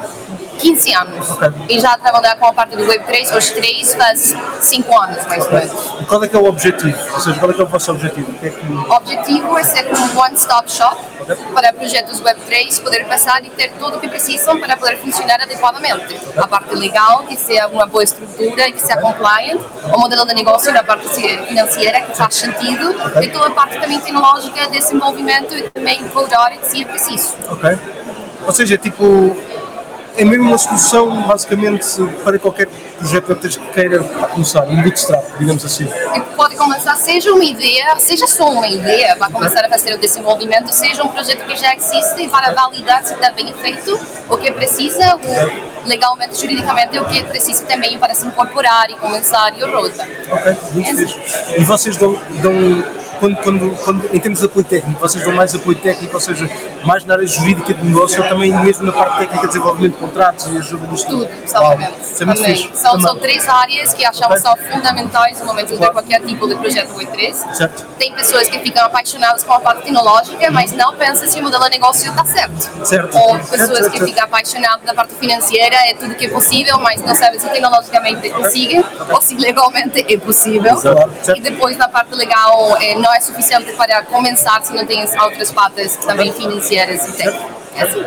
15 anos. E já trabalhar com a parte do Web3, os três faz 5 anos mais ou menos. E qual é que é o objetivo? Ou seja, qual é que é o vosso objetivo? O é que... O objetivo é ser um one-stop shop para projetos Web3 poder passar e ter tudo o que precisam para poder funcionar adequadamente. A parte legal, que seja uma boa estrutura, que seja compliant, o modelo de negócio da parte financeira, que faz sentido, e toda a parte também tecnológica, desenvolvimento e também codar que seja preciso. Ok. Ou seja, tipo, é mesmo uma solução basicamente para qualquer projeto Web3 que queira começar, um bootstrap, digamos assim. E pode começar, seja uma ideia, seja só uma ideia, para começar a fazer o desenvolvimento, seja um projeto que já existe e para validar se está bem feito, o que precisa, o, legalmente, juridicamente, o que precisa também para se incorporar e começar e o rota. Ok, muito fixe. E vocês dão, dão quando, quando, quando, em termos de apoio técnico, vocês dão mais apoio técnico, ou seja, mais na área jurídica de negócio, ou também mesmo na parte técnica de desenvolvimento de contratos e ajuda nisto Tudo, exatamente. É Também. São, são três áreas que achamos são fundamentais no momento de qualquer tipo de projeto Web3. Certo. Tem pessoas que ficam apaixonadas com a parte tecnológica, mas não pensam se o modelo de negócio está certo. Certo. Ou pessoas certo, que ficam apaixonadas da parte financeira, é tudo que é possível, mas não sabem se tecnologicamente conseguem ou se legalmente é possível. Exato. E depois na parte legal é, não é suficiente para começar se não tem as outras patas também financeiras e técnicas. É assim.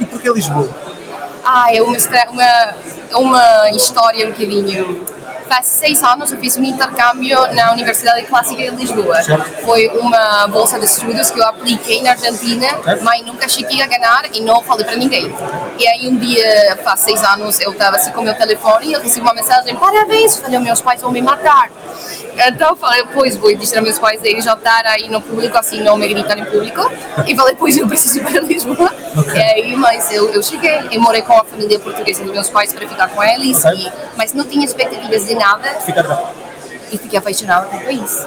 E porquê Lisboa? Ah, é uma, uma, uma história um bocadinho. Faz seis anos eu fiz um intercâmbio na Universidade Clássica de Lisboa. Foi uma bolsa de estudos que eu apliquei na Argentina, mas nunca cheguei a ganhar e não falei para ninguém. E aí um dia, faz seis anos, eu estava assim com o meu telefone e eu recebi uma mensagem, parabéns, eu falei, meus pais vão me matar. Então eu falei, pois vou dizer aos meus pais eles já estar aí no público, assim não me gritar em público. E falei, pois eu preciso ir para Lisboa. E aí, mas eu, eu cheguei e morei com a família portuguesa dos meus pais para ficar com eles, e, mas não tinha expectativas de nada Fica cá. e fiquei apaixonada pelo país.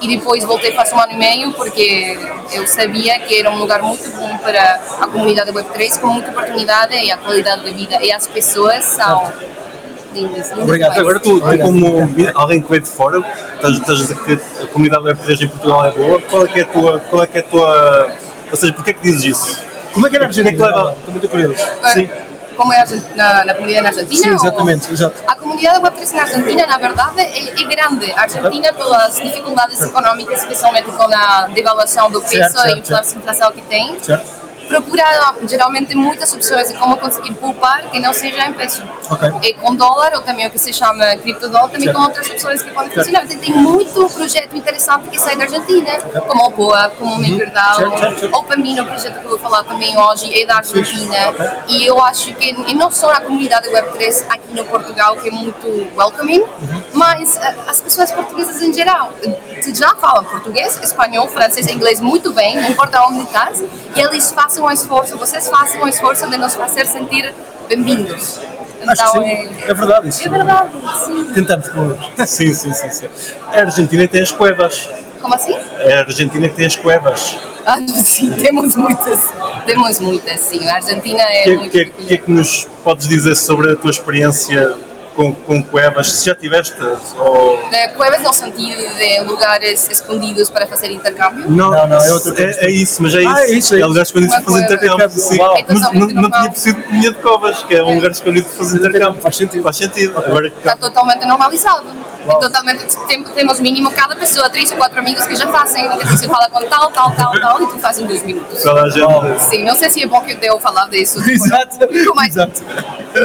E depois voltei faz um ano e meio porque eu sabia que era um lugar muito bom para a comunidade Web3, com muita oportunidade e a qualidade de vida e as pessoas são lindas. Obrigado. Agora tu, tu como alguém que veio de fora, estás, estás a dizer que a comunidade Web3 em Portugal é boa, qual é que é a tua, qual é que é a tua, ou seja, porquê é que dizes isso? Como é que era a que leva- Estou muito curioso. Sim. Como é a na, na comunidade na Argentina? Sim, exatamente, exato. A comunidade Web3 na Argentina, na verdade, é, é grande. A Argentina, pelas dificuldades econômicas, especialmente com a devaluação do peso Certo, certo, e pela inflação que tem, Certo? Procura geralmente muitas opções de como conseguir poupar que não seja em peso. Ok. E com dólar, ou também o que se chama criptodólar, também Certo. com outras opções que podem funcionar. Tem, tem muito projeto interessante que sai da Argentina, como o Boa, como o Microdal, certo, certo. ou para mim, o projeto que eu vou falar também hoje é da Argentina. E eu acho que e não só a comunidade Web3 aqui no Portugal, que é muito welcoming, mas eh, as pessoas portuguesas em geral, que já falam português, espanhol, francês inglês muito bem, não importa onde estás, e eles façam um esforço, vocês façam um esforço de nos fazer sentir bem-vindos. Então, é. É verdade isso. é verdade, sim. Tentamos, pelo menos. Sim, sim, sim, sim. A Argentina tem as cuevas. Como assim? A Argentina tem as cuevas. Ah, sim, temos muitas. Temos muitas, sim. A Argentina é O que, que, que é que nos podes dizer sobre a tua experiência com, com cuevas? Se já tiveste? Ou... Eh, Cuevas no sentido de lugares escondidos para fazer intercâmbio. Não, Não, não, é outra coisa. É, é isso, mas é isso. Ah, é isso, é É lugar escondido Uma para fazer intercâmbio. Sim. É Mas não, não normal. tinha percebido que tinha de covas, que é um lugar escondido para fazer intercâmbio. Faz sentido. Faz sentido. Agora Está totalmente normalizado. É totalmente, tem- temos mínimo cada pessoa, três ou quatro amigos que já fazem. Que você fala com tal, tal, tal, tal, e tu faz em dois minutos. gente. Sim, não sei se é bom que eu falar disso. Exato. Mas- Exato.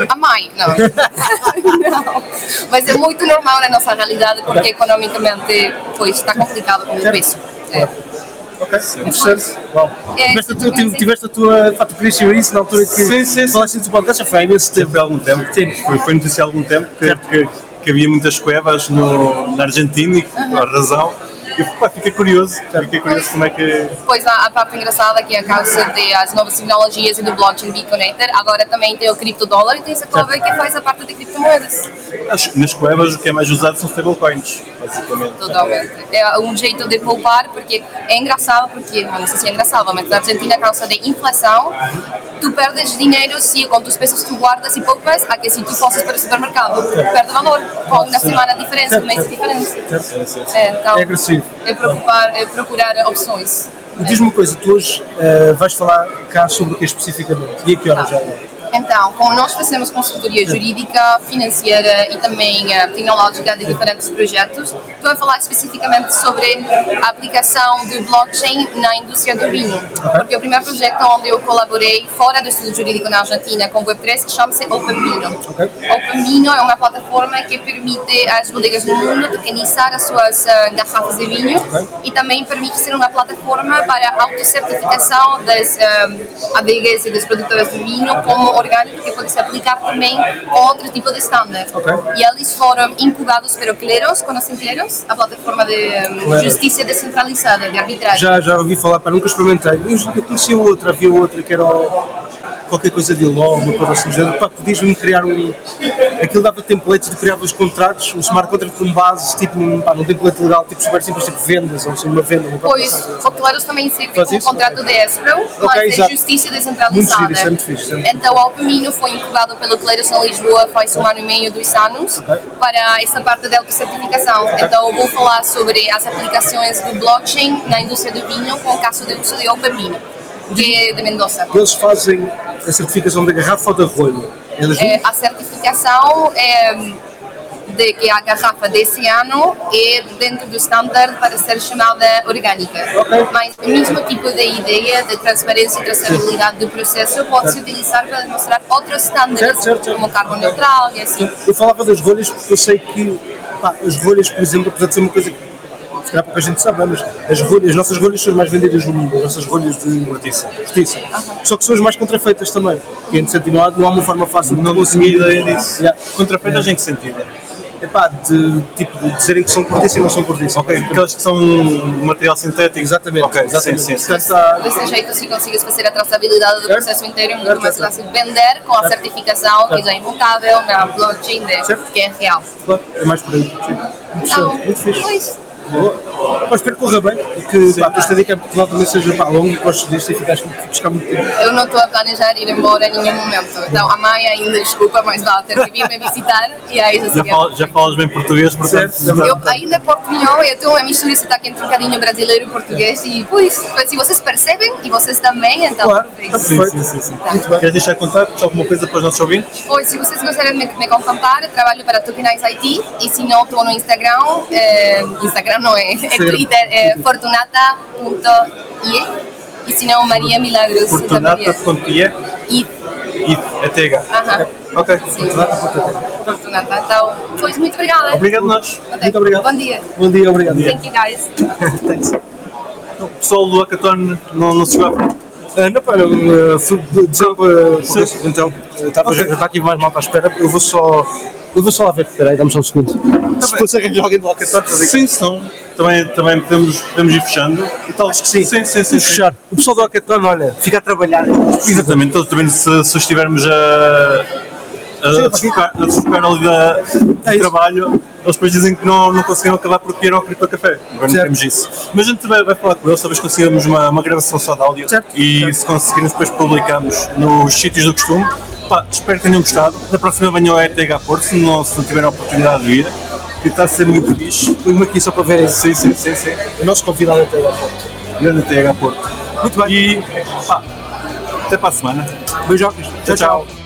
A mãe, não. não. Mas é muito normal na nossa realidade, porque economicamente pois, está complicado com o preço. É. Ok, interessante. Uau. É, tiveste, a tua, sim. tiveste a tua. Pá, tu querias saber isso na altura que Sim, sim, sim. falaste do podcast, já foi há imenso tempo. Teve há algum tempo. Foi, foi notícia há algum tempo que, que, que havia muitas cuevas no, na Argentina e por a razão. Eu pá, fiquei curioso, fiquei curioso como é que. Pois a, a parte engraçada que é a causa das novas tecnologias e do blockchain Bitconator, agora também tem o criptodólar e tem essa cova que faz a parte de criptomoedas. Acho que nas cuevas o que é mais usado são stablecoins, basicamente. Totalmente. É um jeito de poupar, porque é engraçado, porque, não sei se é engraçado, mas na Argentina, a causa da inflação, tu perdes dinheiro se com os pesos tu guardas e poupas, a que se tu fosses para o supermercado, perde valor, com uma semana de diferença, um mês de diferença. É, então, É agressivo. É, é procurar opções. Diz-me uma coisa, tu hoje eh, vais falar cá sobre o que especificamente? E a que horas já? Então, como nós fazemos consultoria jurídica, financeira e também eh, tecnológica de diferentes projetos, estou a falar especificamente sobre a aplicação do blockchain na indústria do vinho. Porque o primeiro projeto onde eu colaborei fora do estudo jurídico na Argentina com Web3 chama-se OpenVino. OpenVino é uma plataforma que permite às bodegas do mundo tokenizar as suas eh, garrafas de vinho e também permite ser uma plataforma para a autocertificação das eh, adegas e das produtoras de vinho como orgânico que pode se aplicar também com outro tipo de standard. E eles foram incubados pelo Cleros, conhecem Cleros? A plataforma de eh, justiça descentralizada, de arbitragem. Já, já ouvi falar, para nunca experimentei. Eu, eu conhecia outra, havia outra que era o- qualquer coisa de logo, uma coisa assim. Pá, podias-me criar um. Aquilo dava templates de criar os contratos, um smart contract com base, tipo num, pá, template legal, tipo super simples, tipo vendas, ou assim, uma venda, uma coisa Pois, assim. o Claros também serve como isso? contrato de escrow, mas de exato. justiça Muito descentralizada. giro, isso é muito fixe. é muito Então, o Alpamino foi incubado pelo Claros em Lisboa faz um ano e meio, dois anos, para essa parte da autocertificação. Então, eu vou falar sobre as aplicações do blockchain na indústria do vinho com o caso de uso de Alpamino, que é de Mendoza. Eles fazem a certificação da garrafa ou da rolha? É, a certificação é de que a garrafa desse ano é dentro do standard para ser chamada orgânica. Mas o mesmo tipo de ideia de transparência e traçabilidade do processo pode-se utilizar para demonstrar outros standards, Certo, certo, certo. como carbono neutral e assim. Eu falava das rolhas porque eu sei que pá, as rolhas, por exemplo, apesar de ser uma coisa que se calhar pouca gente sabe, mas as, rolhas, as nossas rolhas são as mais vendidas no mundo, as nossas rolhas de justiça. justiça. Só que são as mais contrafeitas também. Que em sentido não há, não há uma forma fácil de Não conseguir. ideia disso. Yeah. Contrafeitas em que sentido? Epá, de, tipo, de dizerem que são cortiça e não são cortiça. Ok, aquelas que são um material sintético. Exatamente, Ok, exatamente. sim, sim. sim. Portanto, há- Desse jeito, se consegues fazer a traçabilidade do processo inteiro, é muito mais fácil vender com a certificação que já é imutável na blockchain, de, Certo. que é real. claro, é mais por aí. Sim. Muito Então, fixe, muito fixe. Pois. Pá, espero que corra bem e que pá, a estadia cá em Portugal também seja pá, longo e gostes disto e fiques cá muito tempo. Eu não estou a planejar ir embora em nenhum momento. Então a mãe ainda desculpa, mas vai ter que vir me visitar e aí já Já, fal- já falas bem português, portanto. Certo. Eu ainda portunhol, eu tenho uma mistura de sotaque entre um bocadinho brasileiro e português e pois, se vocês percebem e vocês também, então Claro, perfeito. tá Sim, sim, sim, sim. Muito bem. Queres deixar contato alguma coisa para os nossos ouvintes? Pois, se vocês gostarem de me, me contactar, trabalho para Tokenize IT e se não, estou no Instagram, eh, Instagram não é, é Instagram. Twitter, é fortunata.ie e se não, Maria Milagros. da Fortunata Maria. Fontia E, e é TH. aham, Ok. Fortunata. Então, pois, muito obrigada. Obrigado nós. Ok. Muito obrigado. Bom dia. Bom dia, obrigado. Thank you, guys. O pessoal do Hackathon não, não se chegou Ah, não, não, uh, dizer para então, uh, estava está aqui mais malta à espera, eu vou só. Eu vou só lá ver, espera aí, dá-me só um segundo. Se fosse arranjar alguém do a ver? Sim, senão também, também podemos, podemos ir fechando. E tal. Acho que sim. Sim, sim, sim. Fechar. O pessoal do Hackathon, olha, fica a trabalhar. Exatamente, então, também se, se estivermos a, a, desfocar, a desfocar ali da, do É isso. trabalho, eles depois dizem que não, não conseguiram acabar porque era ao Cripto Café. Agora não Certo. temos isso. Mas a gente vai, vai falar com eles, talvez consigamos uma, uma gravação só de áudio Certo. e se conseguirmos depois publicamos nos sítios do costume. Pá, espero que tenham gostado. Da próxima venham ao ETH Porto, se não, se não tiverem a oportunidade de vir. Que está a ser muito fixe. Fui-me aqui só para verem. Sim, sim, sim, sim. O nosso convidado até agora. Grande TH Porto. Muito bem. E pá, até para a semana. Beijocas. Tchau, tchau.